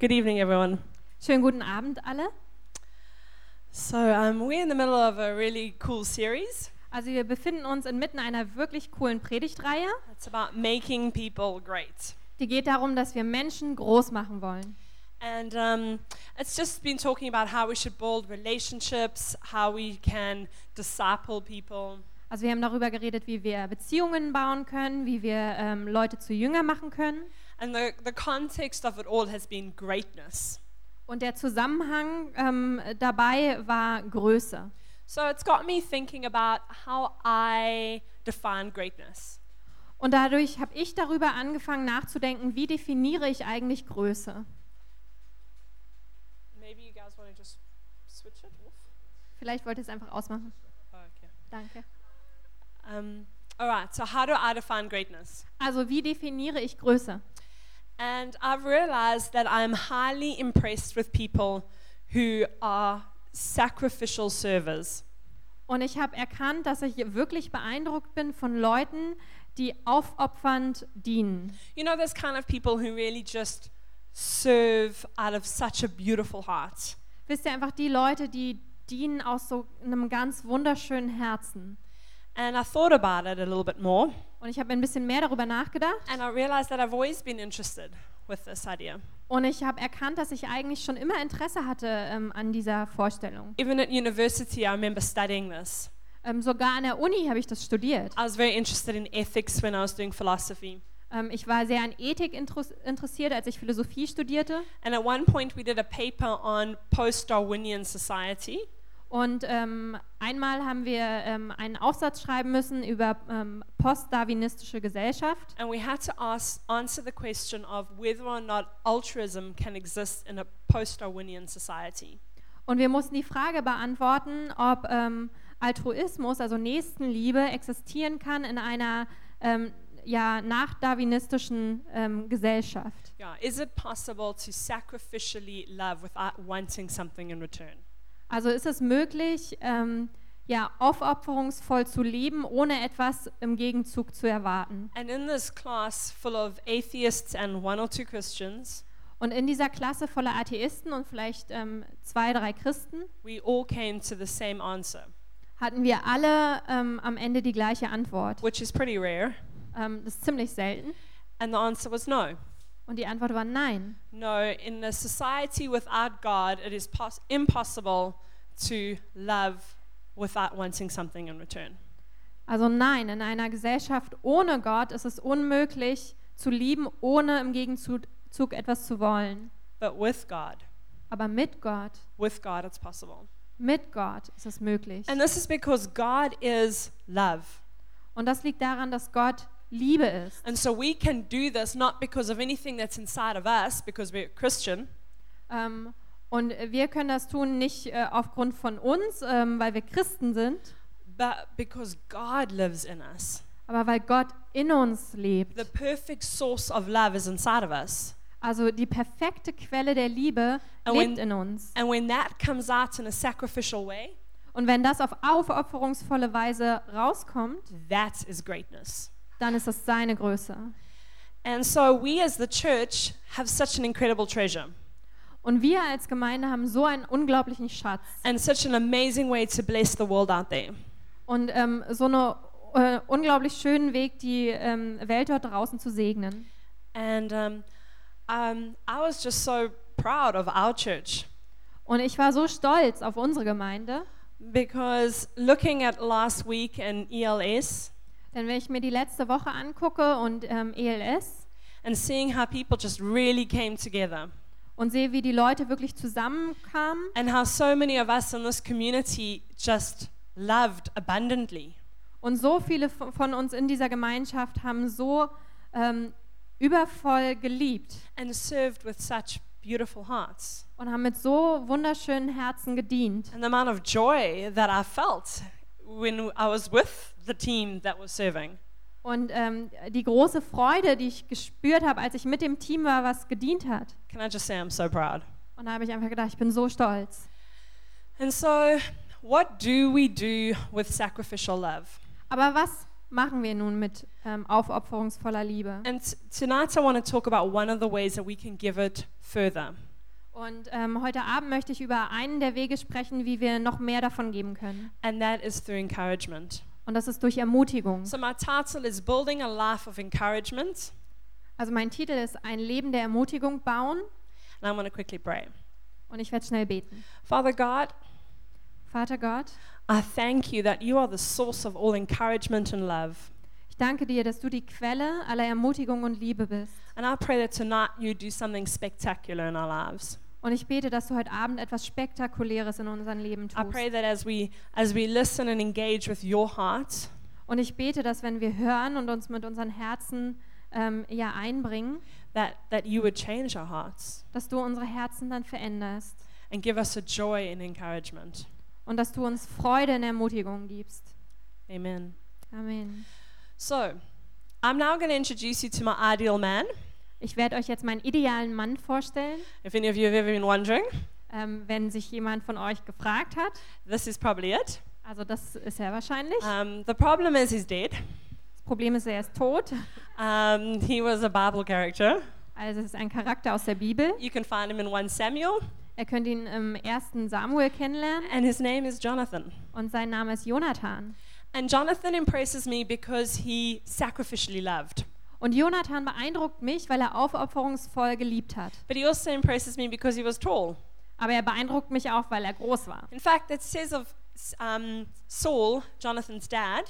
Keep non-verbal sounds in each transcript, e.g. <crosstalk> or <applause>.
Good evening, everyone. Schönen guten Abend alle. So, um, we're in the middle of a really cool series. Also wir befinden uns inmitten einer wirklich coolen Predigtreihe. It's about making people great. Die geht darum, dass wir Menschen groß machen wollen. And um, it's just been talking about how we should build relationships, how we can disciple people. Also wir haben darüber geredet, wie wir Beziehungen bauen können, wie wir ähm, Leute zu Jünger machen können. And the, the context of it all has been greatness. Und der Zusammenhang ähm, dabei war Größe. So it's got me thinking about how I define greatness. Und dadurch habe ich darüber angefangen nachzudenken, wie definiere ich eigentlich Größe. Maybe you guys want to just switch it off? Vielleicht wollt ihr es einfach ausmachen. Oh, okay. Danke. Um, all right, so how do I define greatness? Also wie definiere ich Größe? And I've realized that I'm highly impressed with people who are sacrificial servers. Und ich habe erkannt, dass ich wirklich beeindruckt bin von Leuten, die aufopfernd dienen. You know, those kind of people who really just serve out of such a beautiful heart. Wisst ihr einfach die Leute, die dienen aus so einem ganz wunderschönen Herzen. And I thought about it a little bit more, Und ich habe ein bisschen mehr darüber nachgedacht and I realized that I've always been interested with this idea. und ich habe erkannt, dass ich eigentlich schon immer Interesse hatte ähm, an dieser Vorstellung. Even at university, I remember studying this. Ähm, sogar an der Uni habe ich das studiert. I was very interested in ethics when I was doing philosophy. Ähm, ich war sehr an Ethik interess- interessiert, als ich Philosophie studierte. And at one point, we did a paper on post Darwinian society. Und ähm, einmal haben wir ähm, einen Aufsatz schreiben müssen über ähm, postdarwinistische Gesellschaft. And we had to ask, answer the question of whether or not altruism can exist in a post Darwinian society. Und wir mussten die Frage beantworten, ob ähm, Altruismus, also Nächstenliebe, existieren kann in einer ähm, ja, nachdarwinistischen ähm, Gesellschaft. Yeah, is it possible to sacrificially love without wanting something in return? Also ist es möglich, ähm, ja, aufopferungsvoll zu leben, ohne etwas im Gegenzug zu erwarten. And in this class full of atheists and one or two Christians, Und in dieser Klasse voller Atheisten und vielleicht ähm, zwei, drei Christen we all came to the same answer, hatten wir alle ähm, am Ende die gleiche Antwort. which is pretty rare. Ähm, das ist ziemlich selten. And the answer was no. Und die Antwort war nein. No, in a society without God, it is pos- impossible to love without wanting something in return. Also nein, in einer Gesellschaft ohne Gott ist es unmöglich zu lieben, ohne im Gegenzug etwas zu wollen. But with God, Aber mit Gott, with God, it's possible. mit Gott ist es möglich. And this is because God is love. Und das liegt daran, dass Gott Liebe ist. And so we can do this not because of anything that's inside of us, because we're Christian, Ähm, und wir können das tun nicht äh, aufgrund von uns, ähm, weil wir Christen sind, but because God lives in us. aber weil Gott in uns lebt. The perfect source of love is inside of us. Also die perfekte Quelle der Liebe And when- lebt in uns. And when that comes out in a sacrificial way, Und wenn das auf aufopferungsvolle Weise rauskommt, that is greatness. Dann ist das seine Größe. And so we as the church have such an incredible treasure Und wir als Gemeinde haben so einen unglaublichen Schatz and such an amazing way to bless the world out there. und ähm, so einen äh, unglaublich schönen Weg, die ähm, Welt dort draußen zu segnen. And um, um, I was just so proud of our church Und ich war so stolz auf unsere Gemeinde, because looking at last week in ELS denn wenn ich mir die letzte Woche angucke und ähm, ELS and seeing how people just really came together und sehe, wie die Leute wirklich zusammenkamen and how so many of us in this community just loved abundantly. und so viele von uns in dieser Gemeinschaft haben so ähm, übervoll geliebt and served with such beautiful hearts. und haben mit so wunderschönen Herzen gedient. And the amount of joy that I felt when I was with the team that was serving. Und ähm, die große Freude, die ich gespürt habe, als ich mit dem Team war, was gedient hat. Can I just say I'm so proud? Und da habe ich einfach gedacht, ich bin so stolz. And so, what do we do with sacrificial love? Aber was machen wir nun mit ähm, aufopferungsvoller Liebe? And tonight I want to talk about one of the ways that we can give it further. Und ähm, heute Abend möchte ich über einen der Wege sprechen, wie wir noch mehr davon geben können. and that is through encouragement. Und das ist durch Ermutigung. So, my title is Building a Life of Encouragement, Also mein Titel ist Ein Leben der Ermutigung bauen. and I'm going to quickly pray. Und ich werde schnell beten. Father God, Vater Gott, I thank you that you are the source of all encouragement and love. Ich danke dir, dass du die Quelle aller Ermutigung und Liebe bist. And I pray that tonight you do something spectacular in our lives. Und ich bete, dass du heute Abend etwas Spektakuläres in unserem Leben I tust. pray that as we as we listen and engage with your heart, Und ich bete, dass wenn wir hören und uns mit unseren Herzen ähm, ja einbringen, that that you would change our hearts dass du unsere Herzen dann veränderst and give us a joy in encouragement. und dass du uns Freude in Ermutigung gibst. Amen. Amen. So, I'm now going to introduce you to my ideal man. Ich werde euch jetzt meinen idealen Mann vorstellen. If any of you have ever been wondering, Ähm, wenn sich jemand von euch gefragt hat, this is probably it. also das ist er wahrscheinlich. Um, the problem is he's dead. Das Problem ist, er ist tot. Um, he was a Bible character. Also es ist ein Charakter aus der Bibel. You can find him in 1 Samuel, Ihr könnt ihn im ersten Samuel kennenlernen and his name is Jonathan. und sein Name ist Jonathan. And Jonathan impresses me because he sacrificially loved. Und Jonathan beeindruckt mich, weil er aufopferungsvoll geliebt hat. But he also impresses me because he was tall. Aber er beeindruckt mich auch, weil er groß war. In fact, it says of um, Saul, Jonathan's dad,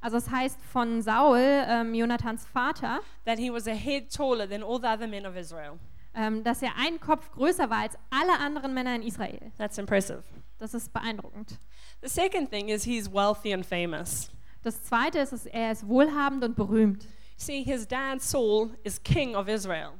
Also es heißt von Saul, ähm, Jonathans Vater, that he was a head taller than all the other men of Israel. ähm, dass er einen Kopf größer war als alle anderen Männer in Israel. That's impressive. Das ist beeindruckend. The second thing is he's wealthy and famous. Das zweite ist, dass er ist wohlhabend und berühmt. See, his dad Saul is king of Israel,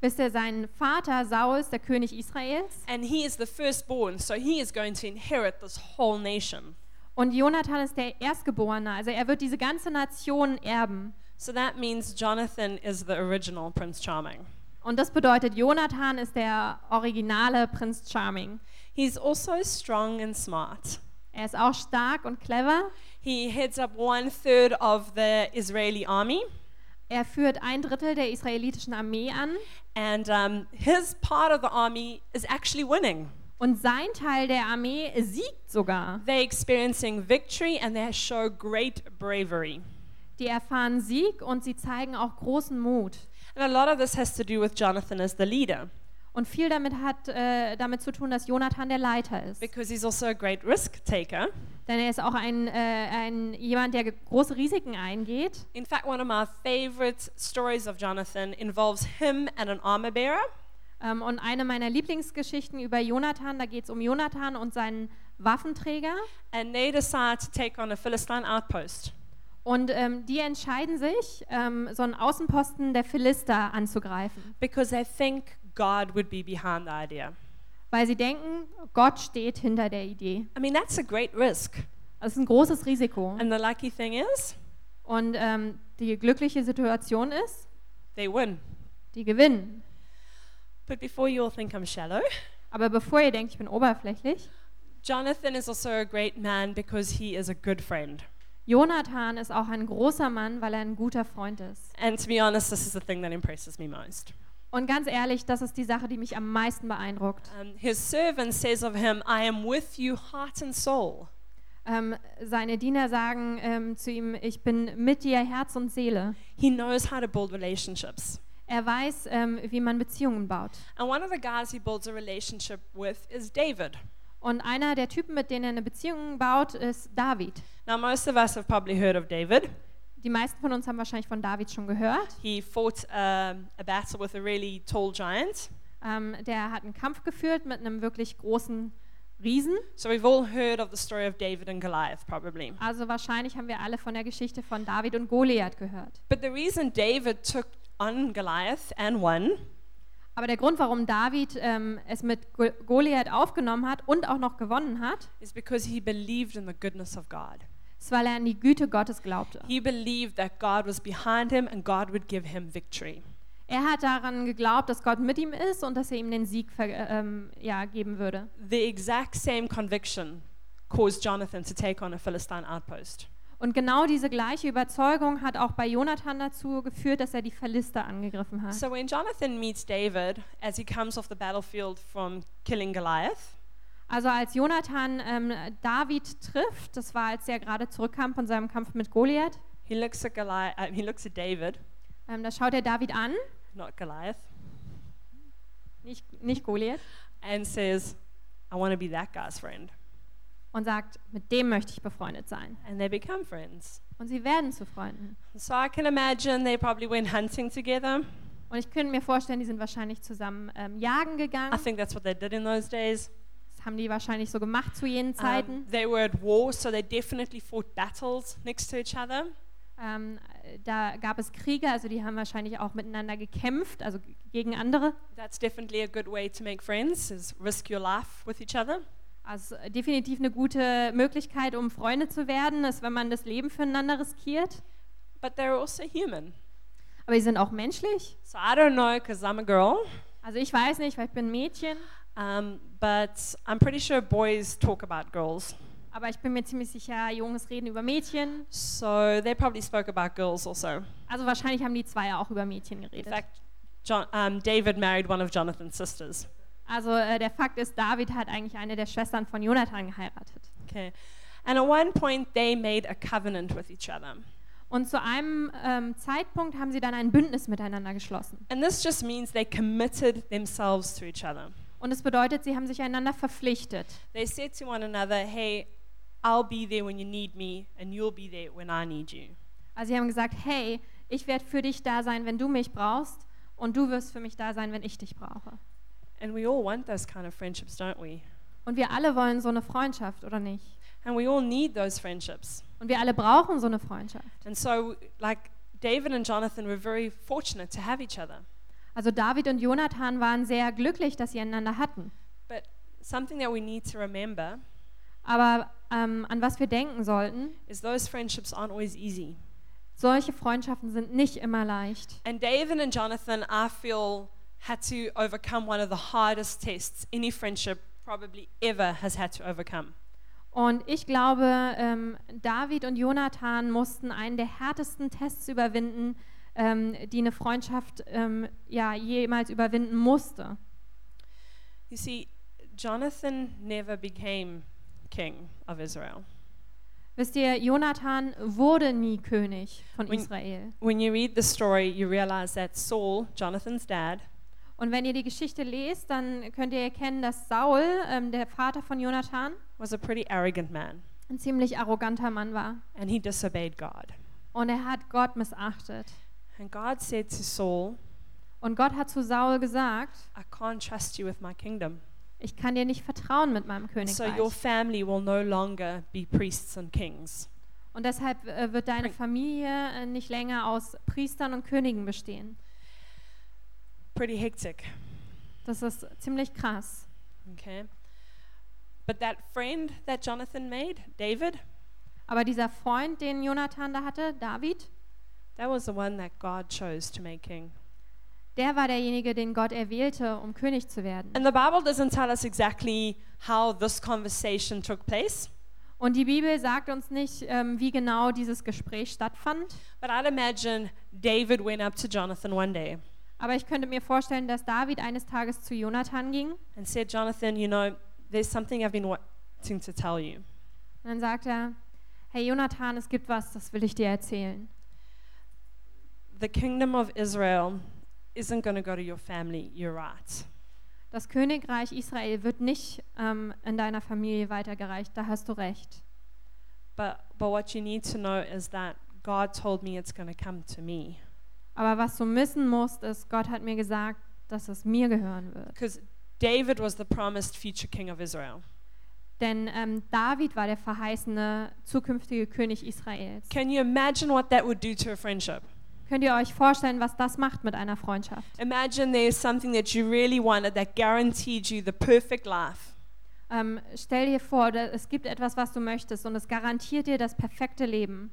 Wisst ihr, sein Vater Saul ist der König Israels and he is the firstborn, so he is going to inherit this whole nation. und Jonathan ist der Erstgeborene. Also er wird diese ganze Nation erben. So that means Jonathan is the original Prince Charming. Und das bedeutet, Jonathan ist der originale Prinz Charming. He's also strong and smart. Er ist auch stark und clever. He heads up one third of the Israeli army, Er führt ein Drittel der israelitischen Armee an and um, his part of the army is actually winning. und sein Teil der Armee siegt sogar. They're experiencing victory and they show great bravery. Die erfahren Sieg und sie zeigen auch großen Mut. And a lot of this has to do with Jonathan as the leader, Und viel damit hat äh, damit zu tun, dass Jonathan der Leiter ist. because he's also a great risk taker. Denn er ist auch ein, äh, ein jemand, der große Risiken eingeht. In fact, one of my favorite stories of Jonathan involves him and an armor bearer. Ähm, und eine meiner Lieblingsgeschichten über Jonathan, da geht es um Jonathan und seinen Waffenträger. And they decide to take on a Philistine outpost. Und ähm, die entscheiden sich, ähm, so einen Außenposten der Philister anzugreifen, because they think God would be behind the idea. weil sie denken, Gott steht hinter der Idee. I mean, that's a great risk. Das ist ein großes Risiko. And the lucky thing is, Und ähm, die glückliche Situation ist, they win. die gewinnen. But before you all think I'm shallow, Aber bevor ihr denkt, ich bin oberflächlich, Jonathan is also a great man because he is a good friend. Jonathan ist auch ein großer Mann, weil er ein guter Freund ist. And to be honest, this is the thing that impresses me most. Und ganz ehrlich, das ist die Sache, die mich am meisten beeindruckt. Um, his servant says of him, I am with you, heart and soul. Ähm, seine Diener sagen ähm, zu ihm, ich bin mit dir, Herz und Seele. He knows how to build relationships. Er weiß, ähm, wie man Beziehungen baut. And one of the guys he builds a relationship with is David. Und einer der Typen, mit denen er eine Beziehung baut, ist David. Now, most of us have probably heard of David. Die meisten von uns haben wahrscheinlich von David schon gehört. He fought um, a battle with a really tall giant. Ähm, der hat einen Kampf geführt mit einem wirklich großen Riesen. So we've all heard of the story of David and Goliath, probably. Also wahrscheinlich haben wir alle von der Geschichte von David und Goliath gehört. But the reason David took on Goliath and won Aber der Grund, warum David ähm, es mit Go Goliath aufgenommen hat und auch noch gewonnen hat, is because he believed in the goodness of God. Weil er an die Güte Gottes glaubte. He believed that God was behind him and God would give him victory. Er hat daran geglaubt, dass Gott mit ihm ist und dass er ihm den Sieg ähm, ja, geben würde. The exact same conviction caused Jonathan to take on a Philistine outpost. Und genau diese gleiche Überzeugung hat auch bei Jonathan dazu geführt, dass er die Philister angegriffen hat. So when Jonathan meets David as he comes off the battlefield from killing Goliath, Also als Jonathan ähm, David trifft, das war, als er gerade zurückkam von seinem Kampf mit Goliath, he looks at Goliath. Uh, he looks at David, ähm, da schaut er David an, not Goliath, nicht, nicht Goliath, and says, "I want to be that guy's friend." und sagt, mit dem möchte ich befreundet sein. And they become friends. Und sie werden zu Freunden. So I can imagine they probably went hunting together. Und ich könnte mir vorstellen, die sind wahrscheinlich zusammen ähm, jagen gegangen. I think that's what they did in those days. Das haben die wahrscheinlich so gemacht zu jenen Um, Zeiten. they were at war, so they definitely fought battles next to each other. Ähm, da gab es Kriege, also die haben wahrscheinlich auch miteinander gekämpft, also gegen andere. That's definitely a good way to make friends, is risk your life with each other. Also äh, definitiv eine gute Möglichkeit, um Freunde zu werden, ist, wenn man das Leben füreinander riskiert. But they're also human. Aber sie sind auch menschlich. So I don't know, because I'm a girl, Also ich weiß nicht, weil ich bin ein Mädchen, um, but I'm pretty sure boys talk about girls. aber ich bin mir ziemlich sicher, Jungs reden über Mädchen. So they probably spoke about girls also. Also wahrscheinlich haben die zwei ja auch über Mädchen In geredet. fact, John, um, David married one of Jonathan's sisters. Also äh, der Fakt ist, David hat eigentlich eine der Schwestern von Jonathan geheiratet. Okay. And at one point, they made a covenant with each other. Und zu einem ähm, Zeitpunkt haben sie dann ein Bündnis miteinander geschlossen. And this just means they committed themselves to each other. Und es bedeutet, sie haben sich einander verpflichtet. They said to one another, Hey, I'll be there when you need me, and you'll be there when I need you. Also sie haben gesagt, hey, ich werde für dich da sein, wenn du mich brauchst und du wirst für mich da sein, wenn ich dich brauche. And we all want those kind of friendships, don't we? Und wir alle wollen so eine Freundschaft, oder nicht? And we all need those friendships. Und wir alle brauchen so eine Freundschaft. And so, like, David and Jonathan were very fortunate to have each other. Also David und Jonathan waren sehr glücklich, dass sie einander hatten. But something that we need to remember Aber ähm, an was wir denken sollten, is those friendships aren't always easy. solche Freundschaften sind nicht immer leicht. And David and Jonathan, I feel, had to overcome one of the hardest tests any friendship probably ever has had to overcome. Und ich glaube, ähm, David und Jonathan mussten einen der härtesten Tests überwinden, ähm, die eine Freundschaft ähm, ja, jemals überwinden musste. You see, Jonathan never became king of Israel. Wisst ihr, Jonathan wurde nie König von When- Israel. When you read the story, you realize that Saul, Jonathan's dad, Und wenn ihr die Geschichte lest, dann könnt ihr erkennen, dass Saul, ähm, der Vater von Jonathan, was a pretty arrogant man, ein ziemlich arroganter Mann war. and he disobeyed God. Und er hat Gott missachtet. And God said to Saul, Und Gott hat zu Saul gesagt, I can't trust you with my kingdom. ich kann dir nicht vertrauen mit meinem So Königreich. your family will no longer be priests and kings. Und deshalb äh, wird deine Familie äh, nicht länger aus Priestern und Königen bestehen. Pretty hectic. Das ist ziemlich krass. Okay. But that friend that Jonathan made, David, Aber dieser Freund, den Jonathan da hatte, David, that was the one that God chose to make king. der war derjenige, den Gott erwählte, um König zu werden. And the Bible doesn't tell us exactly how this conversation took place, Und die Bibel sagt uns nicht, ähm, wie genau dieses Gespräch stattfand. but I'd imagine David went up to Jonathan one day Aber ich könnte mir vorstellen, dass David eines Tages zu Jonathan ging and said, Jonathan, you know, there's something I've been wanting to tell you. und dann sagt er, hey Jonathan, es gibt was, das will ich dir erzählen. The kingdom of Israel isn't going to go to your family, you're right. Das Königreich Israel wird nicht ähm, in deiner Familie weitergereicht, da hast du recht. But, but what you need to know is that God told me it's going to come to me. Aber was du wissen musst, ist, Gott hat mir gesagt, dass es mir gehören wird. Because David was the promised future king of Israel. Denn ähm, David war der verheißene zukünftige König Israels. Can you imagine what that would do to a friendship? Könnt ihr euch vorstellen, was das macht mit einer Freundschaft? Imagine there's something that you really wanted that guaranteed you the perfect life. Ähm, stell dir vor, da, es gibt etwas, was du möchtest und es garantiert dir das perfekte Leben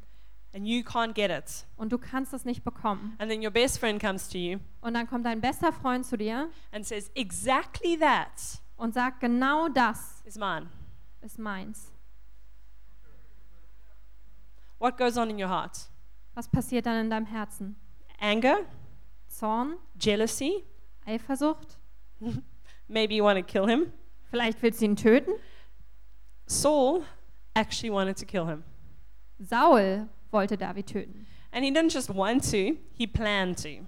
and you can't get it. und du kannst es nicht bekommen. And then your best friend comes to you Und dann kommt dein bester Freund zu dir and says, Exactly that und sagt, genau das is mine. ist meins. what goes on in your heart? Was passiert dann in deinem Herzen? Anger, Zorn, jealousy, Eifersucht? <laughs> maybe you want to kill him. Vielleicht willst du ihn töten? Saul actually wanted to kill him. Saul wollte David töten. And he didn't just want to, he planned to.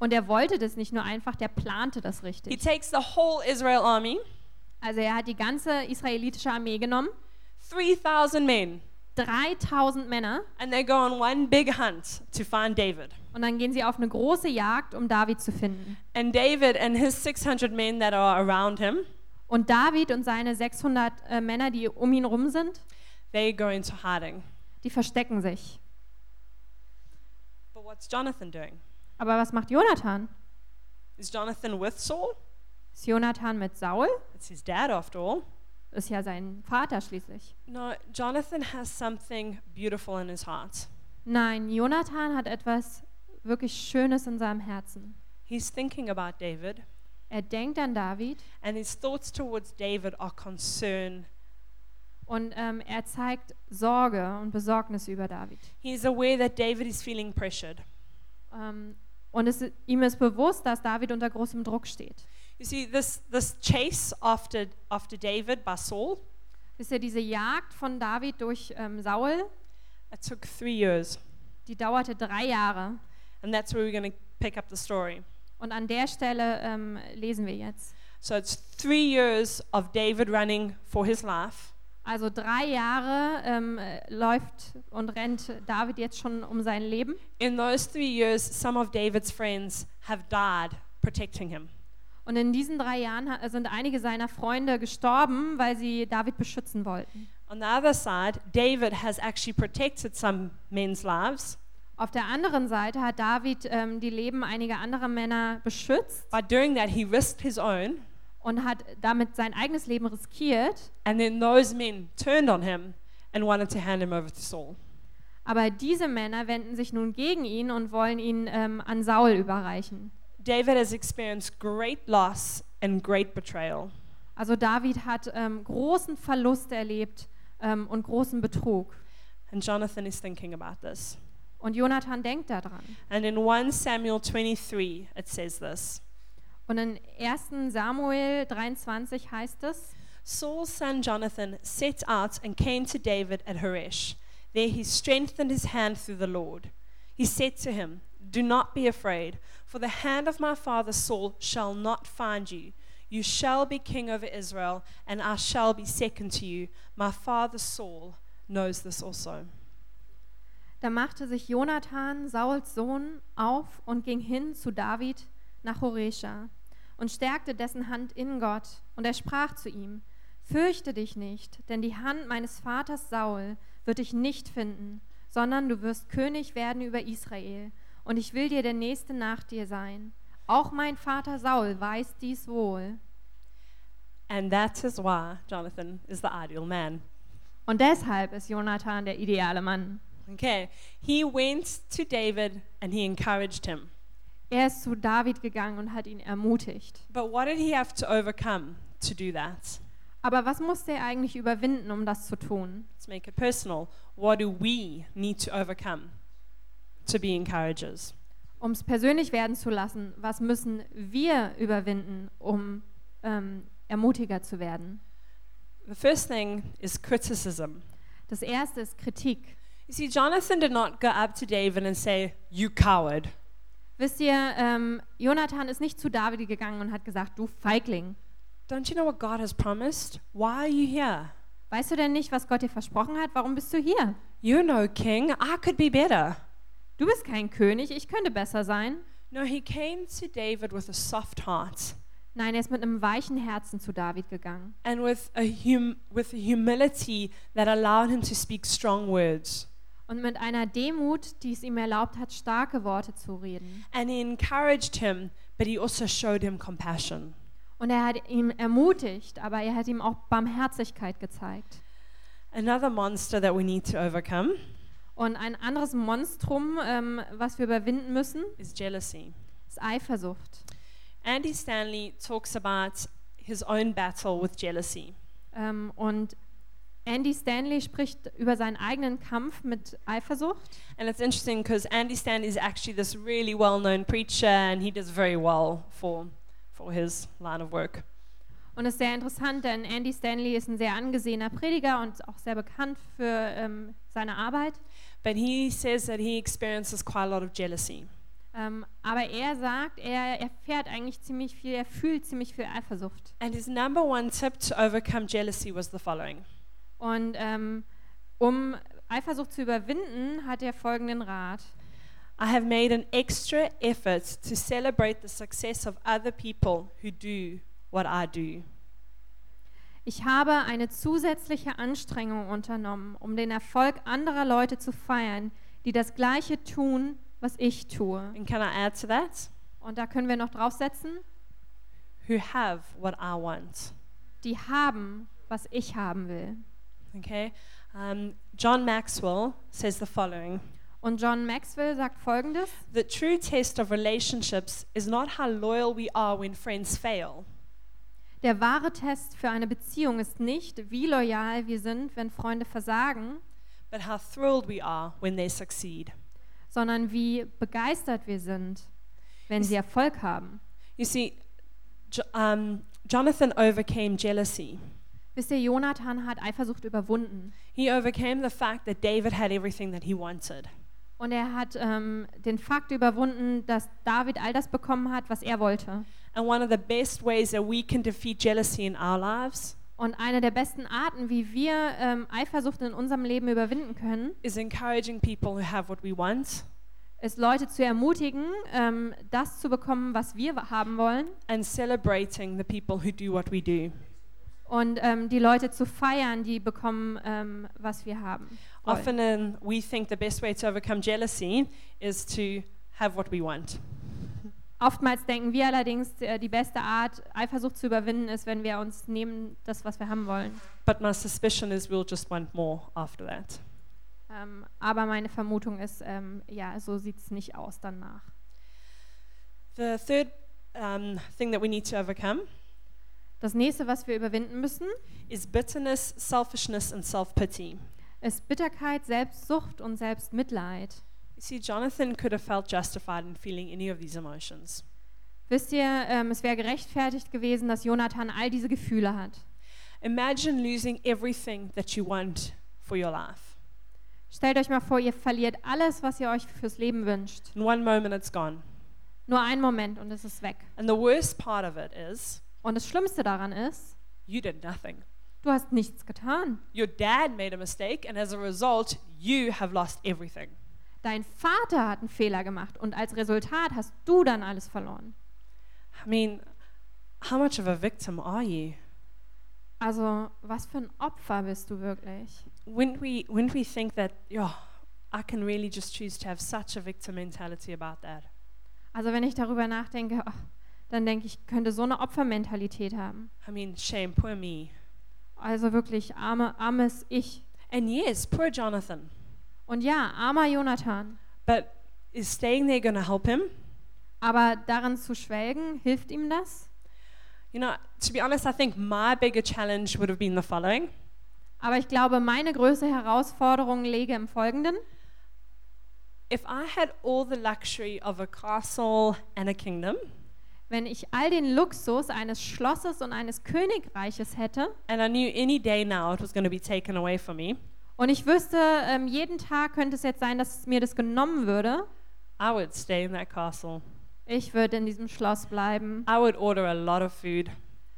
Und er wollte das nicht nur einfach, der plante das He richtig. takes the whole Israel army, Also er hat die ganze israelitische Armee genommen, 3,000 men, 3000 Männer, and they go on one big hunt to find David. und dann gehen sie auf eine große Jagd, um David zu finden. And David and his 600 men that are around him, Und David und seine 600 äh, Männer, die um ihn rum sind, they go into hiding. die verstecken sich. But what's Jonathan doing? Aber was macht Jonathan? Is Jonathan with Saul? Ist Jonathan mit Saul? It's his dad, after all. Ist ja sein Vater schließlich. No, Jonathan has something beautiful in his heart. Nein, Jonathan hat etwas wirklich Schönes in seinem Herzen. He's thinking about David, Er denkt an David and his thoughts towards David are concern. und ähm, er zeigt Sorge und Besorgnis über David. He's aware that David is feeling pressured. Ähm, und es, ihm ist bewusst, dass David unter großem Druck steht. You see, this, this chase after, after David by Saul, Wisst ihr, diese Jagd von David durch ähm, Saul, it took three years. die dauerte drei Jahre. And that's where we're going to pick up the story. Und an der Stelle ähm, lesen wir jetzt. So it's three years of David running for his life. Also drei Jahre ähm, äh, läuft und rennt David jetzt schon um sein Leben. In those three years, some of David's friends have died protecting him. Und in diesen drei Jahren sind einige seiner Freunde gestorben, weil sie David beschützen wollten. On the other side, David has actually protected some men's lives Auf der anderen Seite hat David ähm, die Leben einiger anderer Männer beschützt by doing that. He risked his own, und hat damit sein eigenes Leben riskiert. and then those men turned on him and wanted to hand him over to Saul. Aber diese Männer wenden sich nun gegen ihn und wollen ihn ähm, an Saul überreichen. David has experienced great loss and great betrayal. Also David hat ähm, großen Verlust erlebt ähm, und großen Betrug. And Jonathan is thinking about this. Und Jonathan denkt daran. And in 1 Samuel 23, it says this Und in 1. Samuel 23 heißt es, Saul's son Jonathan set out and came to David at Horesh. There he strengthened his hand through the Lord. He said to him, Do not be afraid, for the hand of my father Saul shall not find you. You shall be king over Israel, and I shall be second to you. My father Saul knows this also. da machte sich Jonathan, Sauls Sohn, auf und ging hin zu David nach Horesha und stärkte dessen Hand in Gott. Und er sprach zu ihm, Fürchte dich nicht, denn die Hand meines Vaters Saul wird dich nicht finden, sondern du wirst König werden über Israel. Und ich will dir der Nächste nach dir sein. Auch mein Vater Saul weiß dies wohl. And that is why Jonathan is the ideal man. Und deshalb ist Jonathan der ideale Mann. Okay, he went to David and he encouraged him. Er ist zu David gegangen und hat ihn ermutigt. But what did he have to overcome to do that? Aber was musste er eigentlich überwinden, um das zu tun? Let's make it personal. What do we need to overcome to be encouragers? Um es persönlich werden zu lassen, was müssen wir überwinden, um ähm, Ermutiger zu werden? The first thing is criticism. Das erste ist Kritik. You see, Jonathan did not go up to David and say, You coward. Wisst ihr, ähm, Jonathan ist nicht zu David gegangen und hat gesagt, du Feigling. Don't you know what God has promised? Why are you here? Weißt du denn nicht, was Gott dir versprochen hat? Warum bist du hier? You're no king. I could be better. Du bist kein König, ich könnte besser sein. No, he came to David with a soft heart Nein, er ist mit einem weichen Herzen zu David gegangen and with a, hum- with a humility that allowed him to speak strong words. und mit einer Demut, die es ihm erlaubt hat, starke Worte zu reden. And he encouraged him, but he also showed him compassion. Und er hat ihn ermutigt, aber er hat ihm auch Barmherzigkeit gezeigt. Another monster that we need to overcome Und ein anderes Monstrum, ähm, was wir überwinden müssen, is jealousy. ist Eifersucht. Andy Stanley talks about his own battle with jealousy. Ähm, und Andy Stanley spricht über seinen eigenen Kampf mit Eifersucht. And it's interesting because Andy Stanley is actually this really well known preacher and he does very well for, for his line of work. Und es ist sehr interessant, denn Andy Stanley ist ein sehr angesehener Prediger und auch sehr bekannt für ähm, seine Arbeit. But he says that he experiences quite a lot of jealousy. Ähm, aber er sagt, er erfährt eigentlich ziemlich viel, er fühlt ziemlich viel Eifersucht. And his number one tip to overcome jealousy was the following Und ähm, um Eifersucht zu überwinden, hat er folgenden Rat. I have made an extra effort to celebrate the success of other people who do what I do. Ich habe eine zusätzliche Anstrengung unternommen, um den Erfolg anderer Leute zu feiern, die das Gleiche tun, was ich tue. And can I add to that? Und da können wir noch draufsetzen, Who have what I want. die haben, was ich haben will. Okay? Um, John Maxwell says the following Und John Maxwell sagt folgendes: The true test of relationships is not how loyal we are when friends fail, Der wahre Test für eine Beziehung ist nicht, wie loyal wir sind, wenn Freunde versagen, but how thrilled we are when they succeed. sondern wie begeistert wir sind, wenn sie Erfolg haben. You see, Jo- um, Jonathan overcame jealousy. Wisst ihr, Jonathan hat Eifersucht überwunden. He overcame the fact that David had everything that he wanted. Und er hat ähm, den Fakt überwunden, dass David all das bekommen hat, was er wollte. And one of the best ways that we can defeat jealousy in our lives Und eine der besten Arten, wie wir ähm, Eifersucht in unserem Leben überwinden können, is encouraging people who have what we want ist Leute zu ermutigen, ähm, das zu bekommen, was wir haben wollen and celebrating the people who do what we do. und ähm, die Leute zu feiern, die bekommen, ähm, was wir haben. Wollen. Often um, we think the best way to overcome jealousy is to have what we want. Oftmals denken wir allerdings, äh, die beste Art, Eifersucht zu überwinden, ist, wenn wir uns nehmen, das, was wir haben wollen. But my suspicion is we'll just want more after that. Ähm, aber meine Vermutung ist, ähm, ja, so sieht es nicht aus danach. The third um, thing that we need to overcome Das nächste, was wir überwinden müssen, is bitterness, selfishness, and self pity. ist Bitterkeit, Selbstsucht und Selbstmitleid. You see, Jonathan could have felt justified in feeling any of these emotions. Wisst ihr, ähm, es wäre gerechtfertigt gewesen, dass Jonathan all diese Gefühle hat. Imagine losing everything that you want for your life. Stellt euch mal vor, ihr verliert alles, was ihr euch fürs Leben wünscht. In one moment, it's gone. Nur einen Moment und es ist weg. And the worst part of it is Und das Schlimmste daran ist, you did nothing. du hast nichts getan. Your dad made a mistake, and as a result, you have lost everything. Dein Vater hat einen Fehler gemacht und als Resultat hast du dann alles verloren. I mean, how much of a victim are you? Also, was für ein Opfer bist du wirklich? When we, when we think that, yeah, I can really just choose to have such a victim mentality about that. Also, wenn ich darüber nachdenke, ach, dann denke ich, ich könnte so eine Opfermentalität haben. I mean, shame, poor me. Also wirklich arme, armes Ich. And yes, poor Jonathan. Und ja, armer Jonathan. But is staying there going to help him? Aber daran zu schwelgen, hilft ihm das? You know, to be honest, I think my bigger challenge would have been the following. Aber ich glaube, meine größte Herausforderung läge im Folgenden. If I had all the luxury of a castle and a kingdom, Wenn ich all den Luxus eines Schlosses und eines Königreiches hätte and I knew any day now it was going to be taken away from me, und ich wüsste, ähm, jeden Tag könnte es jetzt sein, dass mir das genommen würde, I would stay in that castle. ich würde in diesem Schloss bleiben. I would order a lot of food.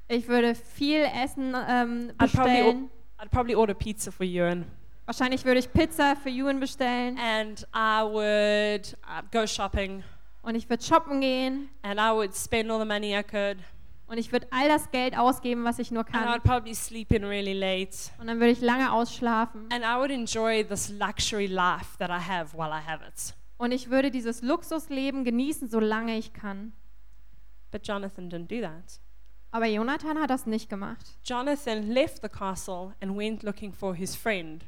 Ich würde viel Essen ähm, I'd probably, bestellen. I'd probably order pizza for Ewan. Wahrscheinlich würde ich Pizza für Ewan bestellen And I would uh, go shopping und ich würde shoppen gehen and I would spend all the money I could. Und ich würde all das Geld ausgeben, was ich nur And kann. I'd probably sleep in really late. Und dann würde ich lange ausschlafen. And I would enjoy this luxury life that I have while I have it. Und ich würde dieses Luxusleben genießen, solange ich kann. But Jonathan didn't do that. Aber Jonathan hat das nicht gemacht. Jonathan left the castle and went looking for his friend.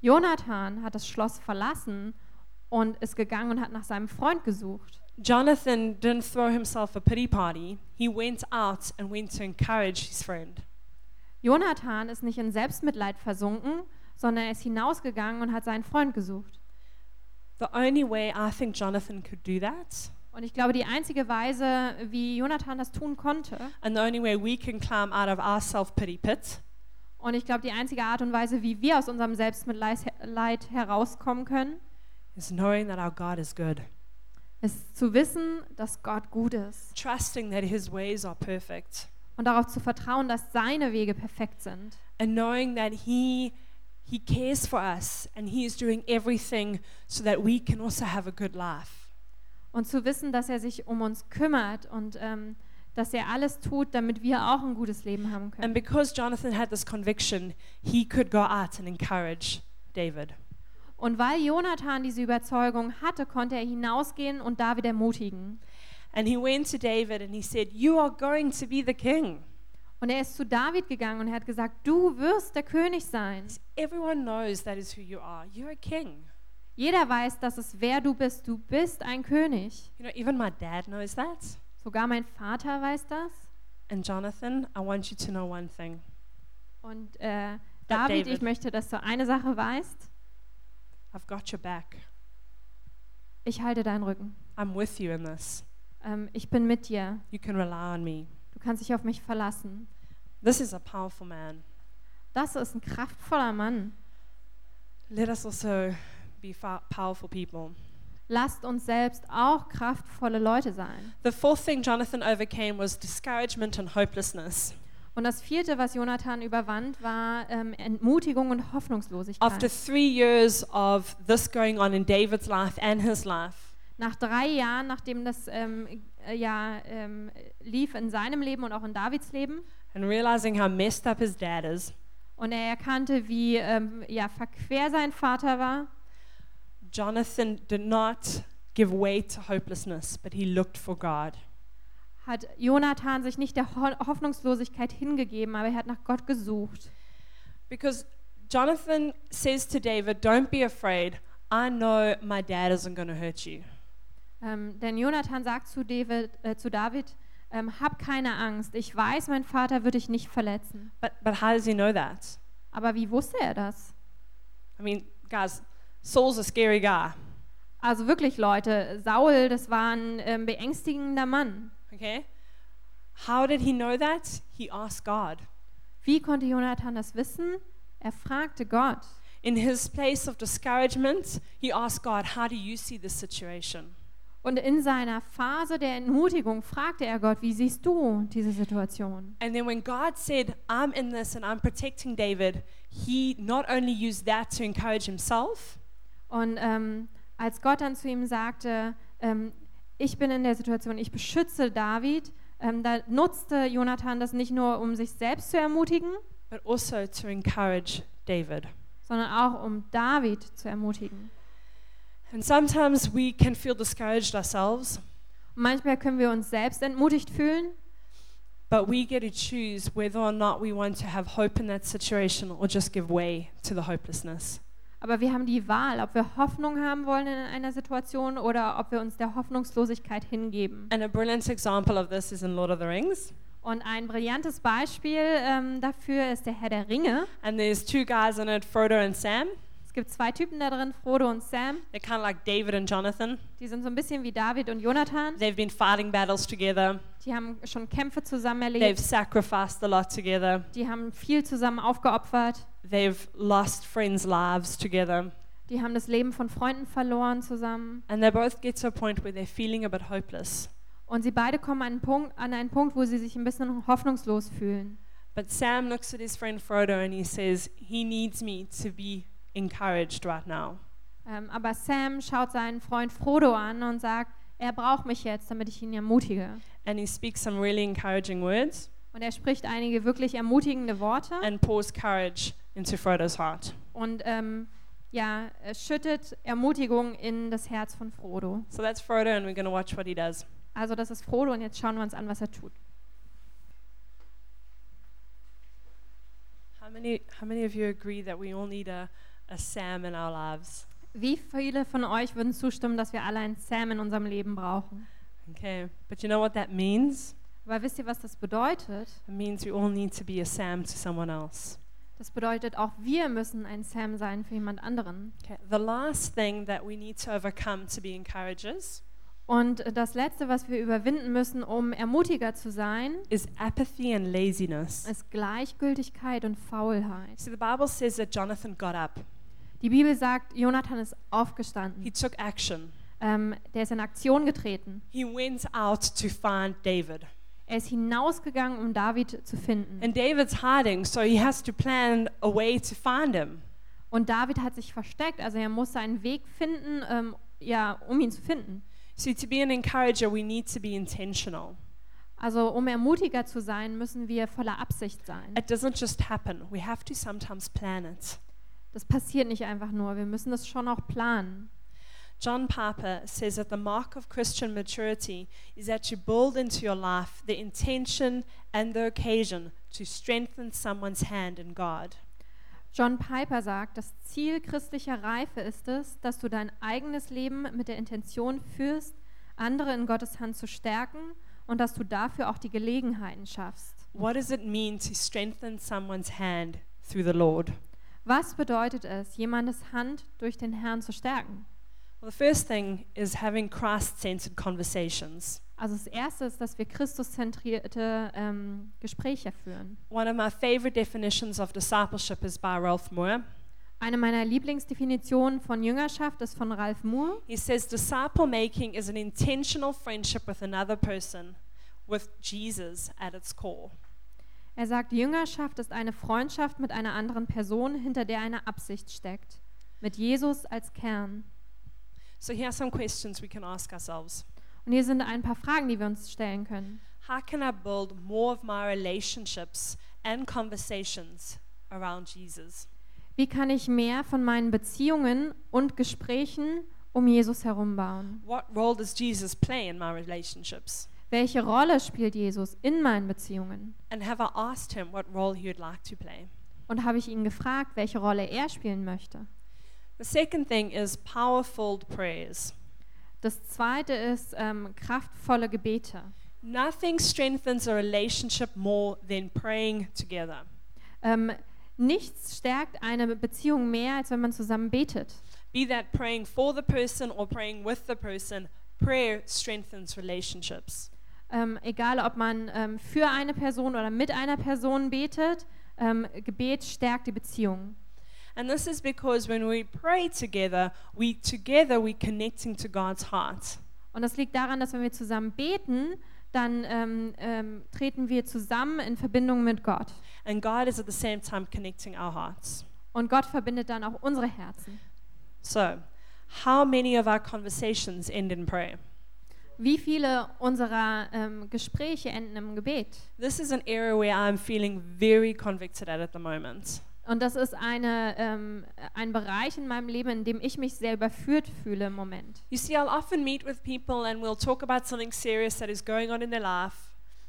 Jonathan hat das Schloss verlassen und ist gegangen und hat nach seinem Freund gesucht. Jonathan didn't throw himself a pity party. He went out and went to encourage his friend. Jonathan ist nicht in Selbstmitleid versunken, sondern er ist hinausgegangen und hat seinen Freund gesucht. The only way I think Jonathan could do that, Und ich glaube, die einzige Weise, wie Jonathan das tun konnte, and the only way we can climb out of our self pity pit, und ich glaube, die einzige Art und Weise, wie wir aus unserem Selbstmitleid Leid herauskommen können, is knowing that our God is good, ist zu wissen, dass Gott gut ist trusting that His ways are perfect, und darauf zu vertrauen, dass seine Wege perfekt sind. and knowing that He He cares for us and He is doing everything so that we can also have a good life. Und zu wissen, dass er sich um uns kümmert und ähm, dass er alles tut, damit wir auch ein gutes Leben haben können. And because Jonathan had this conviction, he could go out and encourage David. Und weil Jonathan diese Überzeugung hatte, konnte er hinausgehen und David ermutigen. And he went to David and he said, You are going to be the king. Und er ist zu David gegangen und er hat gesagt, du wirst der König sein. Everyone knows that is who you are. You're a king. Jeder weiß, dass es wer du bist. Du bist ein König. You know, even my dad knows that. Sogar mein Vater weiß das. And Jonathan, I want you to know one thing. Und äh, David, David. ich möchte, dass du eine Sache weißt. I've got your back. Ich halte deinen Rücken. I'm with you in this. Ähm, ich bin mit dir. You can rely on me. Du kannst dich auf mich verlassen. This is a powerful man. Das ist ein kraftvoller Mann. Let us also be powerful people. Lasst uns selbst auch kraftvolle Leute sein. The fourth thing Jonathan overcame was discouragement and hopelessness. Und das vierte, was Jonathan überwand, war ähm, Entmutigung und Hoffnungslosigkeit. After three years of this going on in David's life and his life, Nach drei Jahren, nachdem das ähm, äh, ja, ähm, lief in seinem Leben und auch in Davids Leben, and realizing how messed up his dad is, und er erkannte, wie ähm, ja, verquer sein Vater war, Jonathan did not give way to hopelessness, but he looked for God. Hat Jonathan sich nicht der Ho Hoffnungslosigkeit hingegeben, aber er hat nach Gott gesucht. Because Jonathan says to David, Don't be afraid. I know my dad isn't going to hurt you. Ähm, denn Jonathan sagt zu David, äh, zu David ähm, hab keine Angst, ich weiß, mein Vater wird dich nicht verletzen. But, but how does he know that? Aber wie wusste er das? I mean, guys, Saul's a scary guy, Also wirklich, Leute, Saul, das war ein ähm, beängstigender Mann. Okay? How did he know that? He asked God. Wie konnte Jonathan das wissen? Er fragte Gott. In his place of discouragement, he asked God, How do you see this situation? Und in seiner Phase der Entmutigung fragte er Gott, wie siehst du diese Situation? And then when God said, I'm in this and I'm protecting David, he not only used that to encourage himself, Und ähm, als Gott dann zu ihm sagte, ähm, ich bin in der Situation, ich beschütze David, ähm, da nutzte Jonathan das nicht nur, um sich selbst zu ermutigen, but also to encourage David. sondern auch um David zu ermutigen. And sometimes we can feel discouraged ourselves, Und manchmal können wir uns selbst entmutigt fühlen, but we get to choose whether or not we want to have hope in that situation or just give way to the hopelessness. Aber wir haben die Wahl, ob wir Hoffnung haben wollen in einer Situation oder ob wir uns der Hoffnungslosigkeit hingeben. And a brilliant example of this is in Lord of the Rings. Und ein brillantes Beispiel ähm, dafür ist der Herr der Ringe. And there's two guys in it, Frodo and Sam. Es gibt zwei Typen da drin, Frodo und Sam. They're kind of like David and Jonathan. Die sind so ein bisschen wie David und Jonathan. They've been fighting battles together. Die haben schon Kämpfe zusammen They've erlebt. sacrificed a lot together. Die haben viel zusammen aufgeopfert. They've lost friends' lives together. Die haben das Leben von Freunden verloren zusammen. And they both get to a point where they're feeling a bit hopeless. Und sie beide kommen an einen, Punkt, an einen Punkt, wo sie sich ein bisschen hoffnungslos fühlen. But Sam looks at his friend Frodo and he says, He needs me to be encouraged right now. Ähm, aber Sam schaut seinen Freund Frodo an und sagt, er braucht mich jetzt, damit ich ihn ermutige. And he speaks some really encouraging words Und er spricht einige wirklich ermutigende Worte and pours courage into Frodo's heart. und ähm, ja, er schüttet Ermutigung in das Herz von Frodo. So that's Frodo, and we're going to watch what he does. Also das ist Frodo und jetzt schauen wir uns an, was er tut. How many, how many of you agree that we all need a, a Sam in our lives? Wie viele von euch würden zustimmen, dass wir alle einen Sam in unserem Leben brauchen? Okay, but you know what that means? Aber wisst ihr, was das bedeutet? It means we all need to be a Sam to someone else. Das bedeutet, auch wir müssen ein Sam sein für jemand anderen. Okay. The last thing that we need to overcome to be encouragers Und das Letzte, was wir überwinden müssen, um Ermutiger zu sein, is apathy and laziness. ist Gleichgültigkeit und Faulheit. See, the Bible says that Jonathan got up. Die Bibel sagt, Jonathan ist aufgestanden. He took action. Ähm, der ist in Aktion getreten. He went out to find David. Er ist hinausgegangen, um David zu finden. And David's hiding, so he has to plan a way to find him. Und David hat sich versteckt, also er musste einen Weg finden, ähm, ja, um ihn zu finden. See, to be an encourager, we need to be intentional. Also um Ermutiger zu sein, müssen wir voller Absicht sein. It doesn't just happen. We have to sometimes plan it. Das passiert nicht einfach nur, wir müssen das schon auch planen. John Piper says that the mark of Christian maturity is that you build into your life the intention and the occasion to strengthen someone's hand in God. John Piper sagt, das Ziel christlicher Reife ist es, dass du dein eigenes Leben mit der Intention führst, andere in Gottes Hand zu stärken und dass du dafür auch die Gelegenheiten schaffst. What does it mean to strengthen someone's hand through the Lord? Was bedeutet es, jemandes Hand durch den Herrn zu stärken? Well, the first thing is having Christ centered conversations. Also das Erste ist, dass wir Christuszentrierte ähm, Gespräche führen. One of my favorite definitions of discipleship is by Ralph Moore. Eine meiner Lieblingsdefinitionen von Jüngerschaft ist von Ralph Moore. He says disciple making is an intentional friendship with another person with Jesus at its core. Er sagt, Jüngerschaft ist eine Freundschaft mit einer anderen Person, hinter der eine Absicht steckt. Mit Jesus als Kern. So here are some questions we can ask ourselves. Und hier sind ein paar Fragen, die wir uns stellen können. How can I build more of my relationships and conversations around Jesus? Wie kann ich mehr von meinen Beziehungen und Gesprächen um Jesus herum bauen? What role does Jesus play in my relationships? Welche Rolle spielt Jesus in meinen Beziehungen? And have I asked him what role he would like to play? Und habe ich ihn gefragt, welche Rolle er spielen möchte? The second thing is powerful prayers. Das zweite ist ähm, kraftvolle Gebete. Nothing strengthens a relationship more than praying together. Ähm, nichts stärkt eine Beziehung mehr, als wenn man zusammen betet. Be that praying for the person or praying with the person, prayer strengthens relationships. Ähm, egal, ob man ähm, für eine Person oder mit einer Person betet, ähm, Gebet stärkt die Beziehung. And this is because when we pray together, we together we connecting to God's heart. Und das liegt daran, dass wenn wir zusammen beten, dann ähm, ähm, treten wir zusammen in Verbindung mit Gott. And God is at the same time connecting our hearts. Und Gott verbindet dann auch unsere Herzen. So, how many of our conversations end in prayer? Wie viele unserer ähm, Gespräche enden im Gebet? This is an area where I'm feeling very convicted at at the moment. Und das ist eine, ähm, ein Bereich in meinem Leben, in dem ich mich sehr überführt fühle im Moment. You see, I'll often meet with people and we'll talk about something serious that is going on in their life.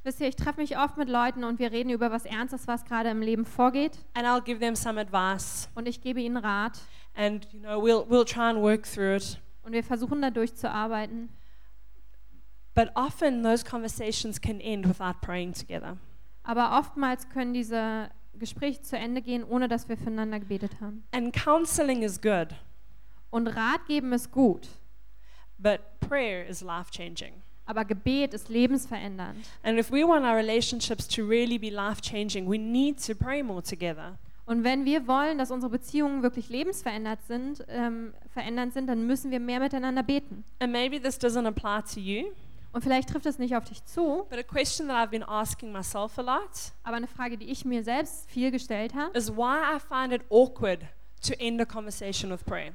Wisst ihr, ich treffe mich oft mit Leuten und wir reden über was Ernstes, was gerade im Leben vorgeht. and I'll give them some advice, Und ich gebe ihnen Rat. and you know we'll we'll try and work through it. Und wir versuchen da durchzuarbeiten. But often those conversations can end without praying together. Aber oftmals können diese Gespräche zu Ende gehen, ohne dass wir füreinander gebetet haben. And counseling is good, Und Rat geben ist gut. but prayer is life changing. Aber Gebet ist lebensverändernd. And if we want our relationships to really be life changing, we need to pray more together. Und wenn wir wollen, dass unsere Beziehungen wirklich lebensverändert sind, ähm, verändernd sind, dann müssen wir mehr miteinander beten. And maybe this doesn't apply to you, Und vielleicht trifft es nicht auf dich zu, but a question that I've been asking myself a lot aber eine Frage, die ich mir selbst viel gestellt habe, is why I find it awkward to end a conversation with prayer.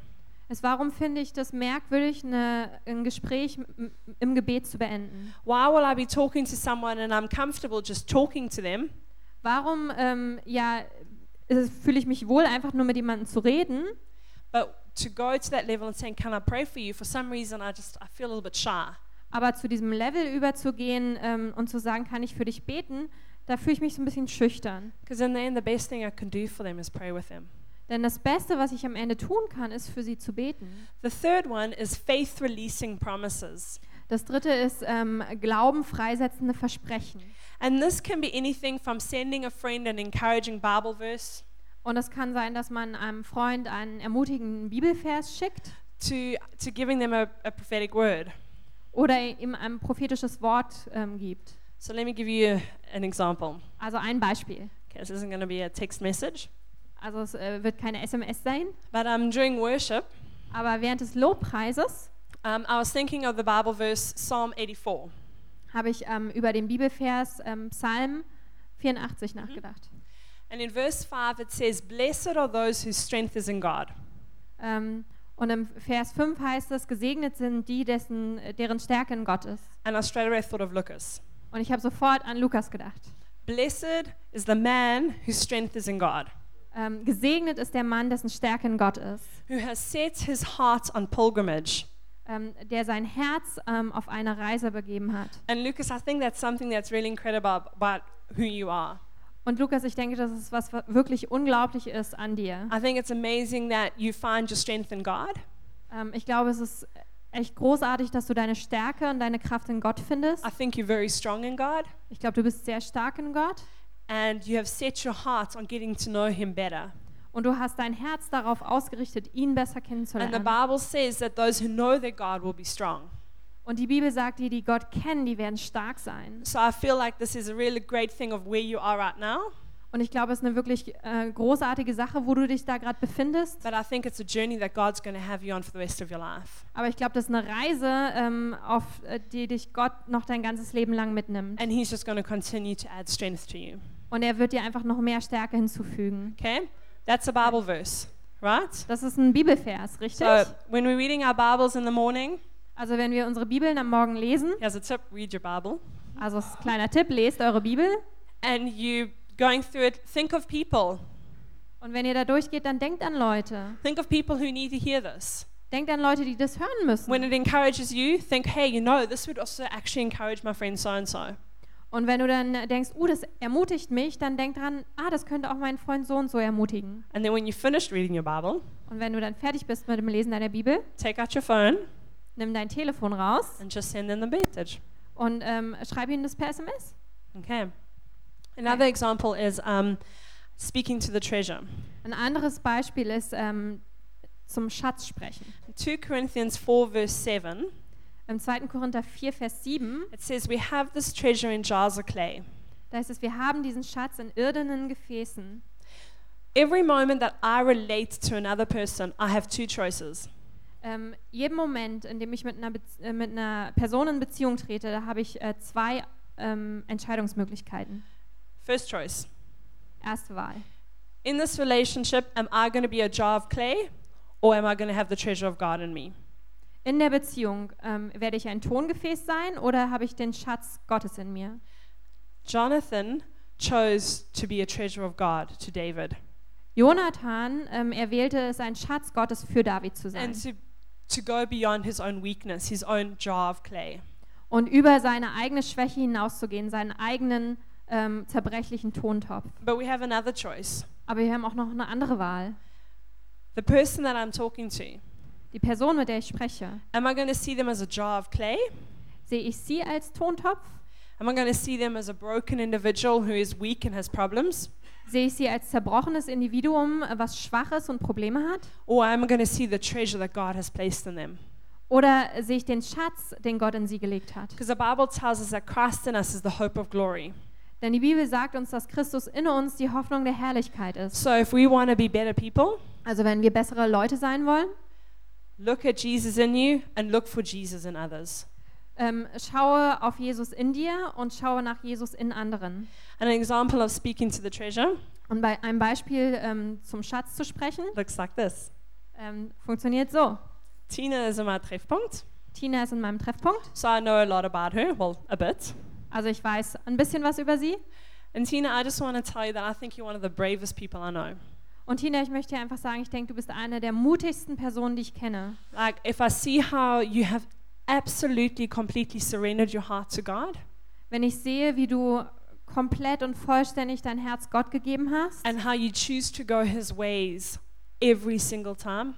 ist, warum finde ich das merkwürdig, eine, ein Gespräch im Gebet zu beenden? Why will I be talking to someone and I'm comfortable just talking to them? Warum ähm, ja, fühle ich mich wohl, einfach nur mit jemandem zu reden, But to go to that level and saying, "Can I pray for you?" For some reason, I just I feel a little bit shy. Aber zu diesem Level überzugehen ähm, und zu sagen, kann ich für dich beten, da fühle ich mich so ein bisschen schüchtern. Because in the end, the best thing I can do for them is pray with them. Denn das Beste, was ich am Ende tun kann, ist für sie zu beten. The third one is faith releasing promises. Das dritte ist ähm, Glauben freisetzende Versprechen. And this can be anything from sending a friend an encouraging Bible verse Und es kann sein, dass man einem Freund einen ermutigenden Bibelvers schickt to, to giving them a, a prophetic word. Oder ihm ein prophetisches Wort ähm, gibt. So let me give you an example. Also ein Beispiel. Okay, this isn't going to be a text message, Also es äh, wird keine SMS sein, but um, during worship, aber während des Lobpreises um, I was thinking of the Bible verse Psalm 84. habe ich ähm, über den Bibelvers ähm, Psalm 84 nachgedacht. And in verse 5, it says, Blessed are those whose strength is in God. Ähm, und im Vers 5 heißt es, gesegnet sind die, dessen, deren Stärke in Gott ist. And I straight away thought of Lucas. Und ich habe sofort an Lukas gedacht. Blessed is the man whose strength is in God, Ähm, gesegnet ist der Mann, dessen Stärke in Gott ist, who has set his heart on pilgrimage. ähm, der sein Herz ähm, auf eine Reise begeben hat. And Lucas, I think that's something that's really incredible about who you are. Und Lukas, ich denke, das ist was wirklich unglaublich ist an dir. I think it's amazing that you find your strength in God. Ähm, ich glaube, es ist echt großartig, dass du deine Stärke und deine Kraft in Gott findest. I think you're very strong in God. Ich glaube, du bist sehr stark in Gott And you have set your heart on getting to know Him better. und du hast dein Herz darauf ausgerichtet, ihn besser And the kennenzulernen. Bible says that those who know their God will be strong. Und die Bibel sagt, die, die Gott kennen, die werden stark sein. So I feel like this is a really great thing of where you are right now. Und ich glaube, es ist eine wirklich äh, großartige Sache, wo du dich da gerade befindest. But I think it's a journey that God's going to have you on for the rest of your life. Aber ich glaube, das ist eine Reise, ähm, auf äh, die dich Gott noch dein ganzes Leben lang mitnimmt. And He's just going to continue to add strength to you. Und er wird dir einfach noch mehr Stärke hinzufügen. Okay? That's a Bible verse, right? Das ist ein Bibelvers, richtig? So when we're reading our Bibles in the morning, Also wenn wir unsere Bibeln am Morgen lesen, here's a tip read your Bible. also ein kleiner Tipp, lest eure Bibel. And you going through it, think of people. Und wenn ihr da durchgeht, dann denkt an Leute. Think of people who need to hear this. Denkt an Leute, die das hören müssen. When it encourages you, think, hey, you know, this would also actually encourage my friend so and so. Und wenn du dann denkst, uh, das ermutigt mich, dann denk dran, ah, das könnte auch meinen Freund so und so ermutigen. And then when you've finished reading your Bible, Und wenn du dann fertig bist mit dem Lesen deiner Bibel, take out your phone nimm dein Telefon raus and just send them the message. und ähm, schreib ihnen das per SMS. Okay. Another example is um, speaking to the treasure. Ein anderes Beispiel ist ähm, zum Schatz sprechen. In 2 Corinthians 4, verse 7, Im 2. Korinther 4, Vers 7, it says, We have this treasure in jars of clay. da heißt es, wir haben diesen Schatz in irdenen Gefäßen. Every moment that I relate to another person, I have two choices. Ähm, jeden Moment, in dem ich mit einer, Bez äh, mit einer Person in Beziehung trete, da habe ich äh, zwei ähm, Entscheidungsmöglichkeiten. First choice Erste Wahl. In this relationship, am I going to be a jar of clay or am I going to have the treasure of God in me? In der Beziehung ähm, werde ich ein Tongefäß sein oder habe ich den Schatz Gottes in mir? Jonathan chose to be a treasure of God to David Jonathan, ähm, er wählte es, ein Schatz Gottes für David zu sein to, go beyond his own weakness, his own jar of clay. und über seine eigene Schwäche hinauszugehen, seinen eigenen ähm, zerbrechlichen Tontopf. But we have another choice. Aber wir haben auch noch eine andere Wahl. The person that I'm talking to, Die Person, mit der ich spreche, am I going to see them as a jar of clay? sehe ich sie als Tontopf? Am I going to see them as a broken individual who is weak and has problems? Sehe ich sie als zerbrochenes Individuum, äh, was schwach ist und Probleme hat? Or am I going to see the treasure that God has placed in them? Oder sehe ich den Schatz, den Gott in sie gelegt hat? Because the Bible tells us that Christ in us is the hope of glory. Denn die Bibel sagt uns, dass Christus in uns die Hoffnung der Herrlichkeit ist. So if we want to be better people, Also wenn wir bessere Leute sein wollen, look at Jesus in you and look for Jesus in others. Ähm, schaue auf Jesus in dir und schaue nach Jesus in anderen. An example of speaking to the treasure Und bei einem Beispiel ähm, zum Schatz zu sprechen, looks like this. ähm, funktioniert so. Tina is in my treffpunkt, Tina ist in meinem Treffpunkt, so I know a lot about her, well, a bit. also ich weiß ein bisschen was über sie. And Tina, I just want to tell you that I think you're one of the bravest people I know. Und Tina, ich möchte dir einfach sagen, ich denke, du bist eine der mutigsten Personen, die ich kenne. Like, if I see how you have absolutely, completely surrendered your heart to God, Wenn ich sehe, wie du komplett und vollständig dein Herz Gott gegeben hast and how you choose to go His ways every single time,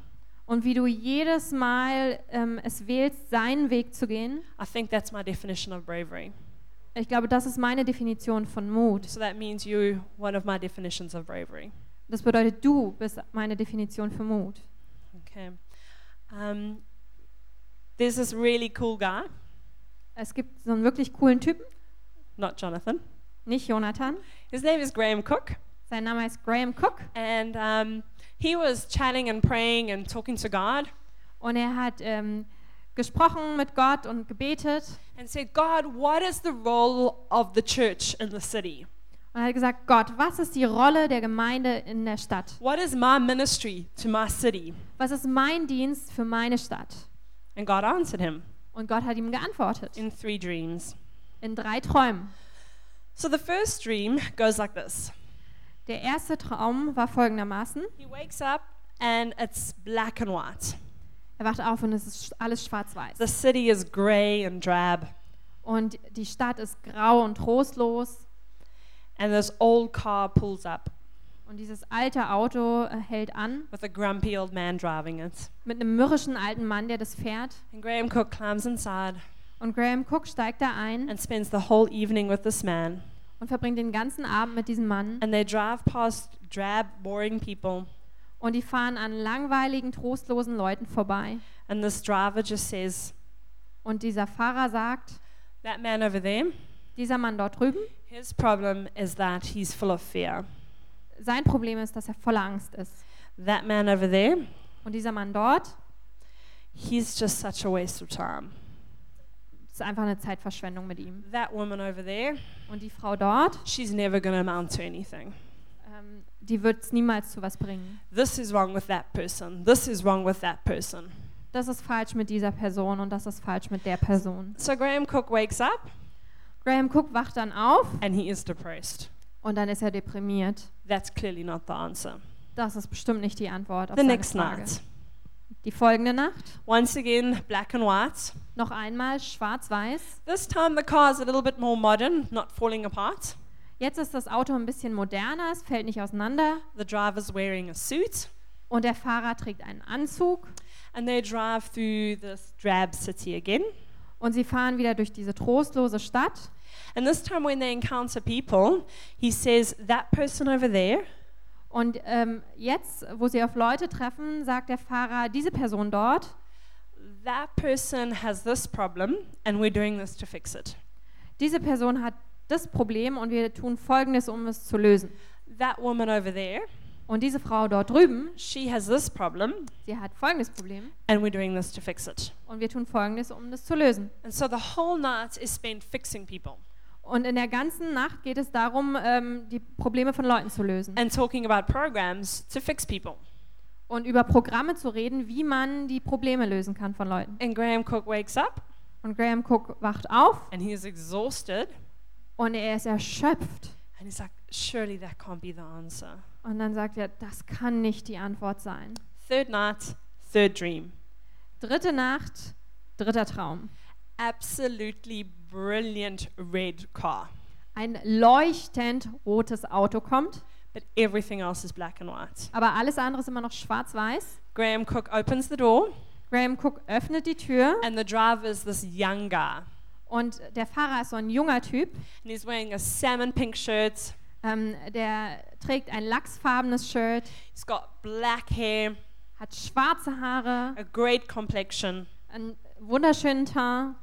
und wie du jedes Mal ähm, es wählst, seinen Weg zu gehen. I think that's my definition of bravery. Ich glaube, das ist meine Definition von Mut. So that means you one of my definitions of bravery. Das bedeutet, du bist meine Definition für Mut. Okay. Um, there's this really cool guy, Es gibt so einen wirklich coolen Typen, not Jonathan. nicht Jonathan. His name is Graham Cook, Sein Name ist Graham Cook and um, he was chatting and praying and talking to God, und er hat ähm, gesprochen mit Gott und gebetet and said, "God, what is the role of the church in the city? und er hat gesagt, Gott, was ist die Rolle der Gemeinde in der Stadt? What is my ministry to my city?" Was ist mein Dienst für meine Stadt? And God answered him Und Gott hat ihm geantwortet in three dreams. in drei Träumen. So the first dream goes like this: Der erste Traum war folgendermaßen. He wakes up and it's black and white. Er wacht auf und es ist alles schwarz-weiß. The city is gray and drab, Und die Stadt ist grau und trostlos. and this old car pulls up Und dieses alte Auto äh, hält an with a grumpy old man driving it. mit einem mürrischen alten Mann, der das fährt. And Graham Cook climbs inside Und Graham Cook steigt da ein and spends the whole evening with this man. und verbringt den ganzen Abend mit diesem Mann. And they drive past drab, boring people. Und die fahren an langweiligen, trostlosen Leuten vorbei. And this driver just says, Und dieser Fahrer sagt, That man over there, dieser Mann dort drüben, his problem is that he's full of fear. Sein Problem ist, dass er voller Angst ist. That man over there, Und dieser Mann dort he's just such a waste of time. ist einfach eine Zeitverschwendung mit ihm. That woman over there, Und die Frau dort, she's never to amount to anything. ähm, die wird es niemals zu was bringen. This is wrong with that person. This is wrong with that person. Das ist falsch mit dieser Person und das ist falsch mit der Person. So Graham Cook wakes up Graham Cook wacht dann auf and he is depressed. Und dann ist er deprimiert. That's clearly not the answer. Das ist bestimmt nicht die Antwort auf The seine next Frage. night, Die folgende Nacht, once again, black and white. noch einmal schwarz-weiß. This time the car is a little bit more modern, not falling apart. Jetzt ist das Auto ein bisschen moderner, es fällt nicht auseinander The driver's wearing a suit, und der Fahrer trägt einen Anzug and they drive through this drab city again. Und sie fahren wieder durch diese trostlose Stadt. And this time, when they encounter people, he says, That person over there, Und ähm, jetzt, wo sie auf Leute treffen, sagt der Fahrer, diese Person dort, that person has this problem, and we're doing this to fix it. diese Person hat das Problem und wir tun Folgendes, um es zu lösen. That woman over there, Und diese Frau dort drüben, she has this problem, sie hat folgendes Problem and we're doing this to fix it. und wir tun Folgendes, um das zu lösen. And so the whole night is spent fixing people Und in der ganzen Nacht geht es darum, ähm, die Probleme von Leuten zu lösen and talking about programs to fix people. und über Programme zu reden, wie man die Probleme lösen kann von Leuten. And Graham Cook wakes up Und Graham Cook wacht auf and he is exhausted, und er ist erschöpft. and he's like, Surely that can't be the answer. Und dann sagt er, das kann nicht die Antwort sein. Third night, third dream. Dritte Nacht, dritter Traum. Absolutely brilliant red car, Ein leuchtend rotes Auto kommt, but everything else is black and white. aber alles andere ist immer noch schwarz-weiß. Graham Cook opens the door, Graham Cook öffnet die Tür and the driver is this young guy. und der Fahrer ist so ein junger Typ. And he's wearing a salmon pink shirt. Ähm, der trägt ein lachsfarbenes Shirt, He's got black hair, hat schwarze Haare, a great complexion, einen wunderschönen Teint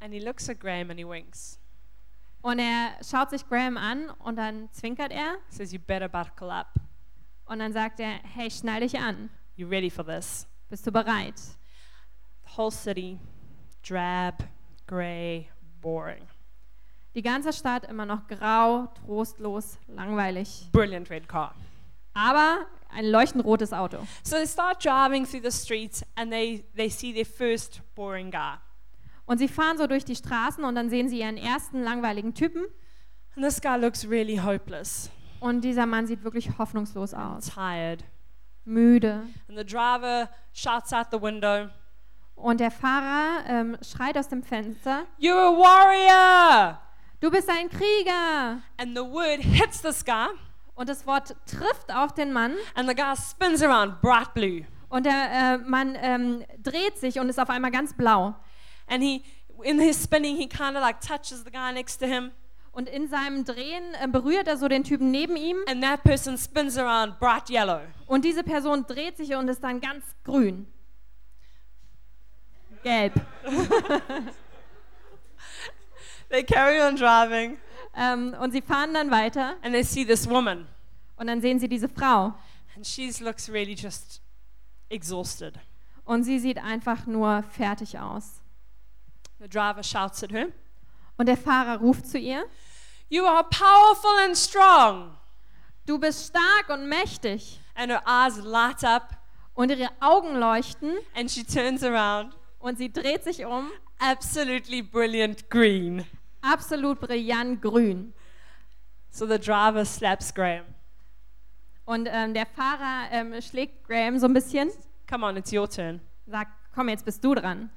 and he looks at Graham and he winks. und er schaut sich Graham an und dann zwinkert er He says, You better buckle up. und dann sagt er, hey, schnall dich an, You ready for this? bist du bereit? The whole city, drab, grey, boring. Die ganze Stadt immer noch grau, trostlos, langweilig, Brilliant red car. aber ein leuchtend rotes Auto. So they start driving through the streets and they, they see their first boring guy. Und sie fahren so durch die Straßen und dann sehen sie ihren ersten langweiligen Typen And this guy looks really hopeless, und dieser Mann sieht wirklich hoffnungslos aus, tired. müde. And the driver shouts out the window, Und der Fahrer ähm, schreit aus dem Fenster, You're a warrior! Du bist ein Krieger. And the word hits this guy, Und das Wort trifft auf den Mann and the guy spins around bright blue. Und der äh, Mann ähm, dreht sich und ist auf einmal ganz blau. And he, in his spinning, he kind of like touches the guy next to him. Und in seinem Drehen äh, berührt er so den Typen neben ihm. And that person spins around bright yellow. Und diese Person dreht sich und ist dann ganz grün. Gelb. <laughs> They carry on driving Ähm, und sie fahren dann weiter and they see this woman. und dann sehen sie diese Frau. And she looks really just exhausted. Und sie sieht einfach nur fertig aus. The driver shouts at her, Und der Fahrer ruft zu ihr, You are powerful and strong. du bist stark und mächtig. And her eyes light up Und ihre Augen leuchten and she turns around. und sie dreht sich um, Absolutely brilliant green. Absolut brillant grün. So the driver slaps Graham. Und ähm, der Fahrer ähm, schlägt Graham so ein bisschen, Come on, it's your turn. sagt, komm, jetzt bist du dran.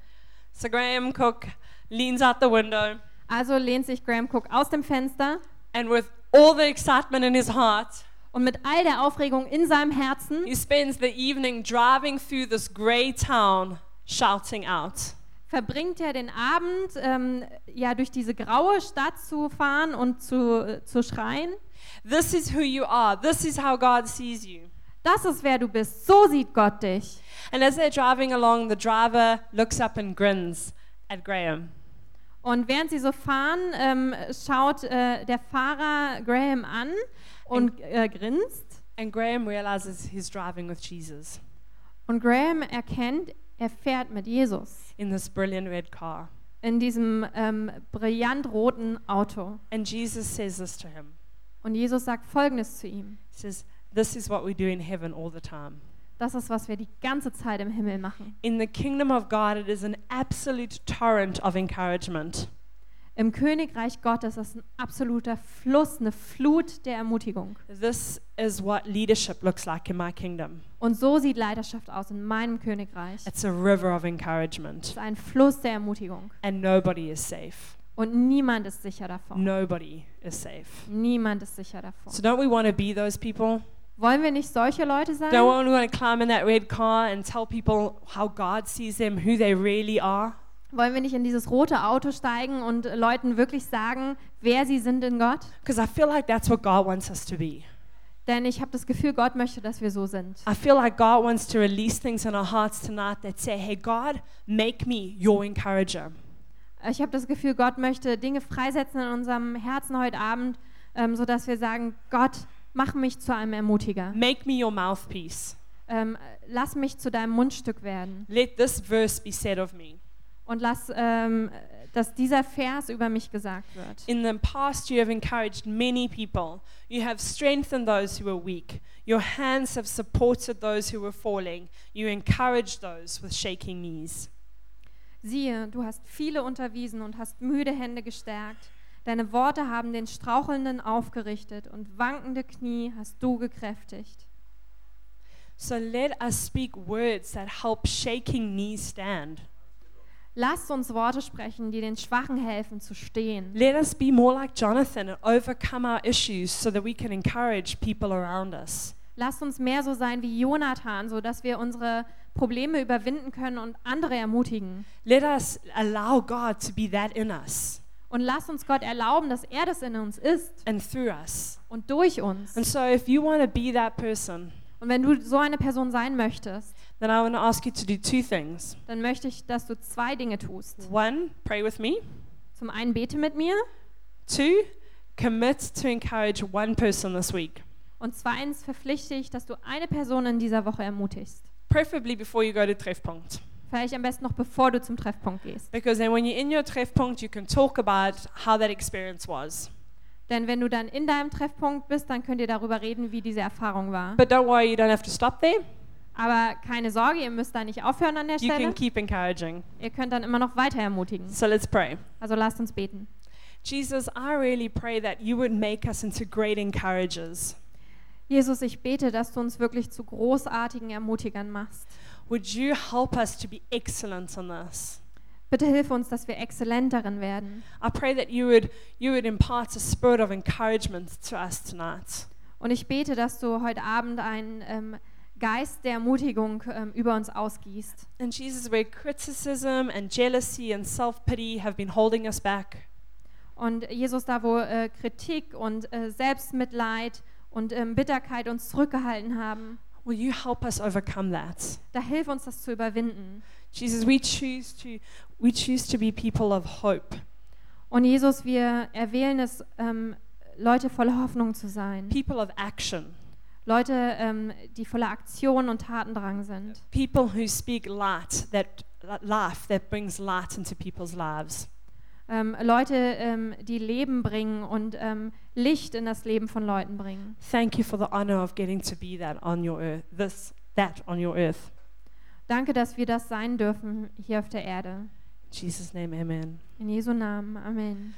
So Graham Cook leans out the window Also lehnt sich Graham Cook aus dem Fenster and with all the excitement in his heart, und mit all der Aufregung in seinem Herzen he spends the evening driving through this grey town shouting out. Verbringt er den Abend, ähm, ja, durch diese graue Stadt zu fahren und zu, äh, zu schreien. This is who you are. This is how God sees you. Das ist wer du bist. So sieht Gott dich. And as they're driving along, the driver looks up and grins at Graham. Und während sie so fahren, ähm, schaut äh, der Fahrer Graham an und äh, grinst. And Graham realizes he's driving with Jesus Und Graham erkennt, er fährt mit Jesus in this brilliant red car. in diesem ähm, brillant roten Auto. And Jesus says this to him. Und Jesus sagt Folgendes zu ihm. He says, This is what we do in heaven all the time. Das ist, was wir die ganze Zeit im Himmel machen. In the kingdom of God, it is an absolute torrent of encouragement. Im Königreich Gottes ist ein absoluter Fluss, eine Flut der Ermutigung. This is what leadership looks like in my kingdom. Und so sieht Leiterschaft aus in meinem Königreich. Es It's a river of encouragement, ist ein Fluss der Ermutigung. and nobody is safe. Und niemand ist sicher davon. Nobody is safe. Niemand ist sicher davon. So, don't we want to be those people? Wollen wir nicht solche Leute sein? Don't we want to climb in that red car and tell people how God sees them, who they really are? Wollen wir nicht in dieses rote Auto steigen und Leuten wirklich sagen, wer sie sind in Gott? Because I feel like that's what God wants us to be. Denn ich habe das Gefühl, Gott möchte, dass wir so sind. I feel like God wants to release things in our hearts tonight that say, hey, God, make me your encourager. Ich habe das Gefühl, Gott möchte Dinge freisetzen in unserem Herzen heute Abend, ähm, sodass wir sagen, Gott, mach mich zu einem Ermutiger. Make me your mouthpiece. Ähm, lass mich zu deinem Mundstück werden. Let this verse be said of me. Und lass, ähm, dass dieser Vers über mich gesagt wird. In the past, you have encouraged many people. You have strengthened those who were weak. Your hands have supported those who were falling. You encouraged those with shaking knees. Siehe, du hast viele unterwiesen und hast müde Hände gestärkt. Deine Worte haben den Strauchelnden aufgerichtet und wankende Knie hast du gekräftigt. So let us speak words that help shaking knees stand. Lasst uns Worte sprechen, die den Schwachen helfen zu stehen. Let us be more like Jonathan and overcome our issues so that we can encourage people around us. Lasst uns mehr so sein wie Jonathan, so dass wir unsere Probleme überwinden können und andere ermutigen. Let us allow God to be that in us Und lasst uns Gott erlauben, dass er das in uns ist and through us. und durch uns. And so, if you want to be that person, Und wenn du so eine Person sein möchtest, then I want to ask you to do two things. dann möchte ich, dass du zwei Dinge tust. One, pray with me. Zum einen bete mit mir Two, commit to encourage one person this week, und zweitens verpflichte ich, dass du eine Person in dieser Woche ermutigst. preferably before you go to Treffpunkt. Vielleicht am besten noch bevor du zum Treffpunkt gehst. Because then, when you're in your Treffpunkt, you can talk about how that experience was. Denn wenn du dann in deinem Treffpunkt bist, dann könnt ihr darüber reden, wie diese Erfahrung war. But don't worry, you don't have to stop there. Aber keine Sorge, ihr müsst da nicht aufhören an der You can Stelle. keep encouraging. Ihr könnt dann immer noch weiter ermutigen. So let's pray. Also lasst uns beten. Jesus, I really pray that you would make us into great encouragers. Jesus, ich bete, dass du uns wirklich zu großartigen Ermutigern machst. Would you help us to be excellent in this? Bitte hilf uns, dass wir exzellent darin werden. I pray that you would you would impart a spirit of encouragement to us tonight. Und ich bete, dass du heute Abend einen ähm, Geist der Ermutigung ähm, über uns ausgießt. And Jesus, where criticism and jealousy and self pity have been holding us back, Und Jesus, da wo äh, Kritik und äh, Selbstmitleid und ähm, Bitterkeit uns zurückgehalten haben, will you help us overcome that? da hilf uns das zu überwinden. Jesus, we choose to we choose to be people of hope, Und Jesus, wir erwählen es, ähm, Leute voller Hoffnung zu sein. people of action, Leute, ähm, die voller Aktion und Tatendrang sind. people who speak light that life that brings light into people's lives. Ähm, Leute, ähm, die Leben bringen und ähm, Licht in das Leben von Leuten bringen. Thank you for the honor of getting to be that on your earth, this that on your earth. Danke, dass wir das sein dürfen hier auf der Erde. In Jesus' name, amen. In Jesu Namen. Amen.